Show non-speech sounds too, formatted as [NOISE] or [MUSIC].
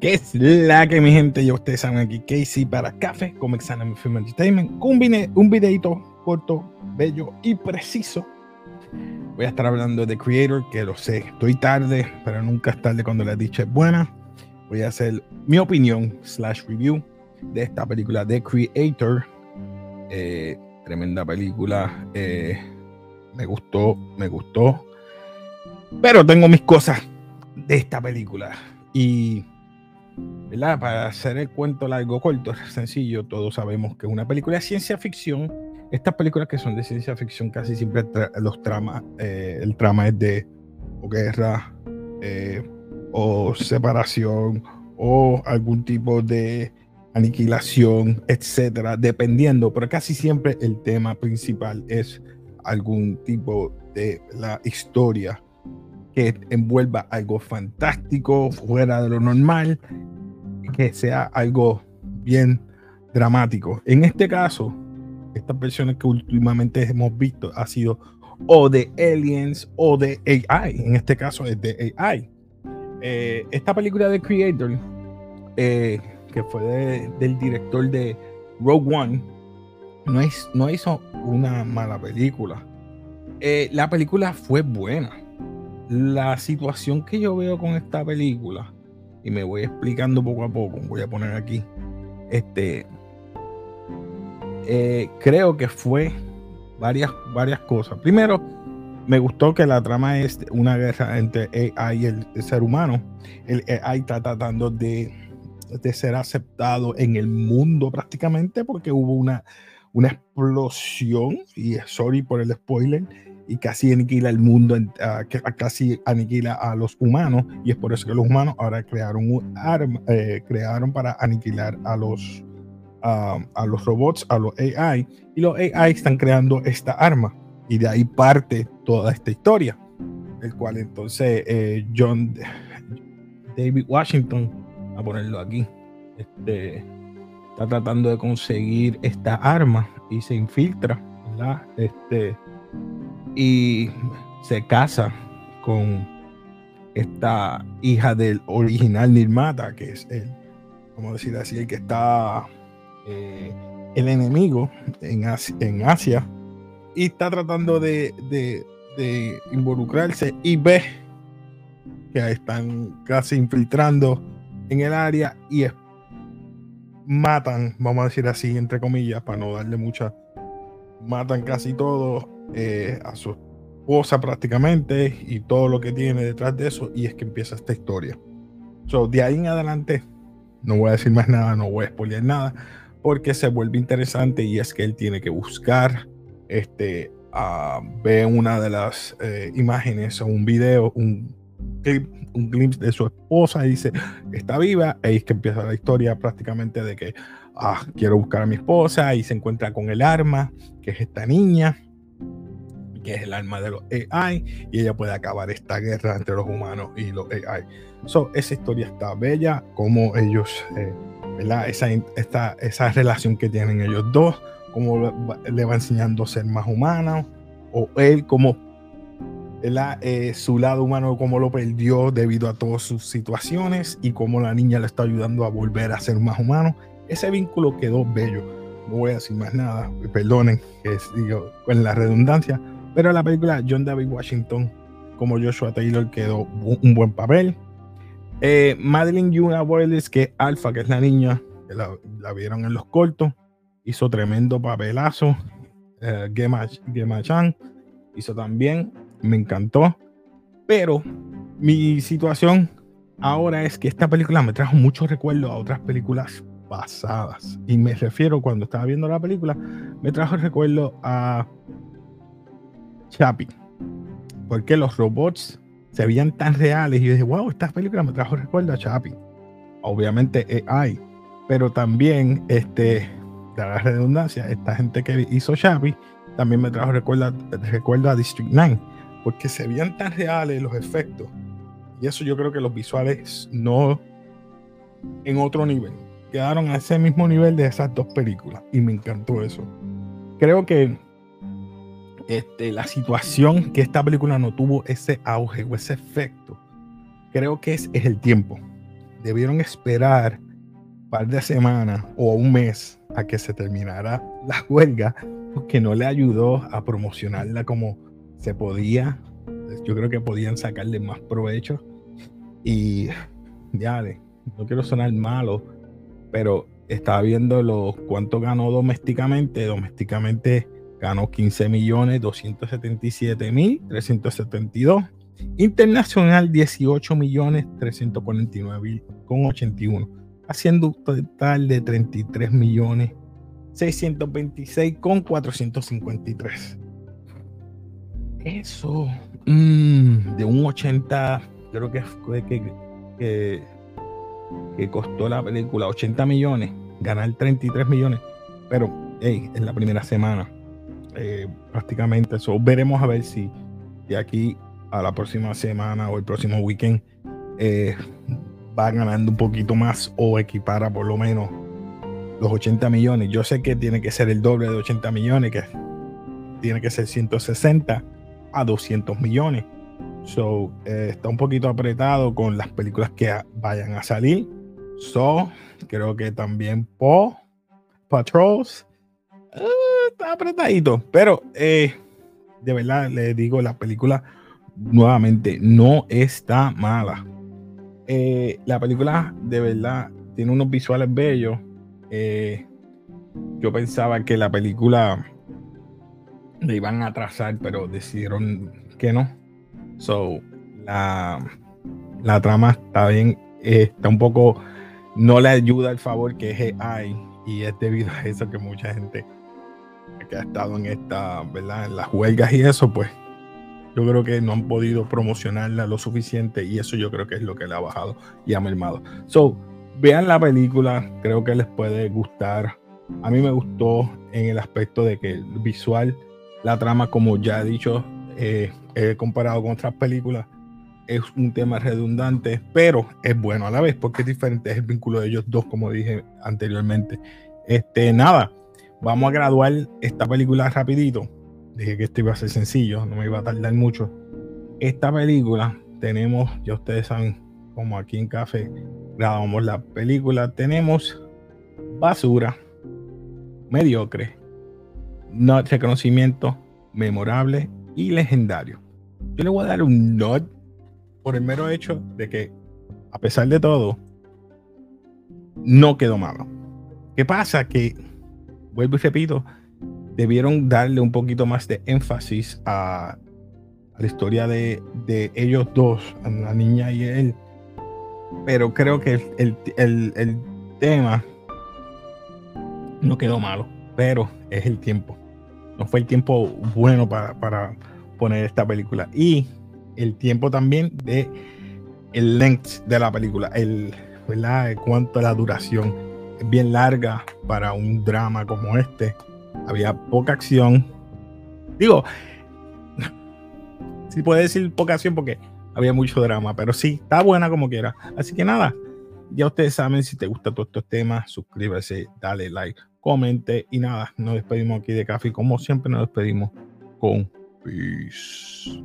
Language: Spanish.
Que es la que mi gente, ya ustedes saben aquí, Casey para Café, Comics Anime Film Entertainment, un, un videito corto, bello y preciso. Voy a estar hablando de Creator, que lo sé, estoy tarde, pero nunca es tarde cuando la dicha es buena. Voy a hacer mi opinión slash review de esta película de Creator. Eh, tremenda película. Eh, me gustó, me gustó. Pero tengo mis cosas de esta película. Y para hacer el cuento largo corto, [LAUGHS] sencillo, todos sabemos que una película de ciencia ficción, estas películas que son de ciencia ficción casi siempre los tramas, eh, el trama es de guerra eh, o separación o algún tipo de aniquilación, etcétera, dependiendo, pero casi siempre el tema principal es algún tipo de la historia que envuelva algo fantástico, fuera de lo normal, que sea algo bien dramático. En este caso, estas versiones que últimamente hemos visto ha sido o de aliens o de AI. En este caso es de AI. Eh, esta película de Creator, eh, que fue del director de Rogue One, no, hizo una mala película. Eh, la película fue buena la situación que yo veo con esta película, y me voy explicando poco a poco, voy a poner aquí, este, eh, creo que fue varias, varias cosas. Primero, me gustó que la trama es una guerra entre AI y el, ser humano. El AI está tratando de, de, ser aceptado en el mundo prácticamente porque hubo una, una explosión, y sorry por el spoiler, y casi aniquila el mundo, casi aniquila a los humanos y es por eso que los humanos ahora crearon un arma, eh, crearon para aniquilar a los, a los robots, a los AI y los AI están creando esta arma y de ahí parte toda esta historia, el cual entonces eh, John David Washington, a ponerlo aquí, este, está tratando de conseguir esta arma y se infiltra, ¿verdad? Este, y se casa con esta hija del original Nirmata, que es el, vamos a decir así, el que está eh, el enemigo en Asia, y está tratando de, involucrarse y ve que están casi infiltrando en el área y matan, vamos a decir así, entre comillas, para no darle mucha, matan casi todo eh, a su esposa prácticamente y todo lo que tiene detrás de eso y es que empieza esta historia. So, de ahí en adelante no voy a decir más nada, no voy a spoiler nada porque se vuelve interesante y es que él tiene que buscar este ve una de las eh, imágenes o un video, un clip, un glimpse de su esposa y dice, está viva, y es que empieza la historia prácticamente de que ah, quiero buscar a mi esposa y se encuentra con el arma, que es esta niña, que es el alma de los AI, y ella puede acabar esta guerra entre los humanos y los AI. So, esa historia está bella, como ellos, eh, ¿verdad? Esa, esta, esa relación que tienen ellos dos, cómo le va enseñando a ser más humano, o él como eh, su lado humano, cómo lo perdió debido a todas sus situaciones y cómo la niña le está ayudando a volver a ser más humano. Ese vínculo quedó bello. No voy a decir más nada, perdonen que digo con la redundancia, pero la película John David Washington como Joshua Taylor quedó un buen papel. Eh, Madeline Yuna Boyles, que Alpha, que es la niña, la, vieron en los cortos, hizo tremendo papelazo. Eh, Gemma, Chan hizo también, me encantó. Pero mi situación ahora es que esta película me trajo muchos recuerdos a otras películas pasadas. Y me refiero cuando estaba viendo la película, me trajo recuerdo a Chapi. Porque los robots se veían tan reales y yo dije, wow, esta película me trajo recuerdo a Chapi. Obviamente hay, pero también, este, de redundancia, esta gente que hizo Chapi también me trajo recuerdo, recuerdo a District 9, porque se veían tan reales los efectos. Y eso yo creo que los visuales no en otro nivel. Quedaron a ese mismo nivel de esas dos películas. Y me encantó eso. Creo que este, la situación que esta película no tuvo ese auge o ese efecto, creo que es, es el tiempo. debieron esperar un par de semanas o un mes a que se terminara la huelga, porque no le ayudó a promocionarla como se podía. Yo creo que podían sacarle más provecho. Y ya, no quiero sonar malo, pero estaba viendo lo, cuánto ganó domésticamente. Domésticamente ganó 15 millones 277 mil 372. Internacional 18 millones 349 mil con 81, haciendo un total de 33 millones 626 con 453. Eso mm, de un 80, creo que que, que, costó la película 80 millones, ganar 33 millones, pero hey, en la primera semana eh, prácticamente eso. Veremos a ver si de aquí a la próxima semana o el próximo weekend eh, va ganando un poquito más o equipara por lo menos los 80 millones. Yo sé que tiene que ser el doble de 80 millones, que tiene que ser 160 a 200 millones. So, eh, está un poquito apretado con las películas que vayan a salir. So, creo que también Paw Patrols está apretadito. Pero eh, de verdad le digo, la película nuevamente no está mala. Eh, la película de verdad tiene unos visuales bellos. Eh, yo pensaba que la película le iban a atrasar, pero decidieron que no. So, la, la trama está bien, está un poco, no le ayuda el favor que es AI y es debido a eso que mucha gente que ha estado en esta, ¿verdad? En las huelgas y eso, pues yo creo que no han podido promocionarla lo suficiente y eso yo creo que es lo que le ha bajado y ha mermado. So, vean la película, creo que les puede gustar. A mí me gustó en el aspecto de que el visual, la trama, como ya he dicho, eh, he comparado con otras películas, es un tema redundante, pero es bueno a la vez porque es diferente, el vínculo de ellos dos, como dije anteriormente. Este, nada, Vamos a graduar esta película rapidito. Dije que esto iba a ser sencillo, no me iba a tardar mucho. Esta película tenemos, ya ustedes saben, como aquí en Café grabamos la película, tenemos basura, mediocre, no reconocimiento, memorable y legendario. Yo le voy a dar un not por el mero hecho de que, a pesar de todo, no quedó malo. ¿Qué pasa? Que vuelvo y repito, debieron darle un poquito más de énfasis a, la historia de, ellos dos, a la niña y él. Pero creo que el, tema no quedó malo, pero es el tiempo. No fue el tiempo bueno para, poner esta película. Y el tiempo también de el length de la película, el, ¿verdad? Cuánto la duración bien larga para un drama como este. Había poca acción. Digo, [LAUGHS] si puede decir poca acción porque había mucho drama, pero sí, está buena como quiera. Así que nada, ya ustedes saben, si te gustan todos estos temas, suscríbase, dale like, comente y nada, nos despedimos aquí de Café. Como siempre, nos despedimos con peace.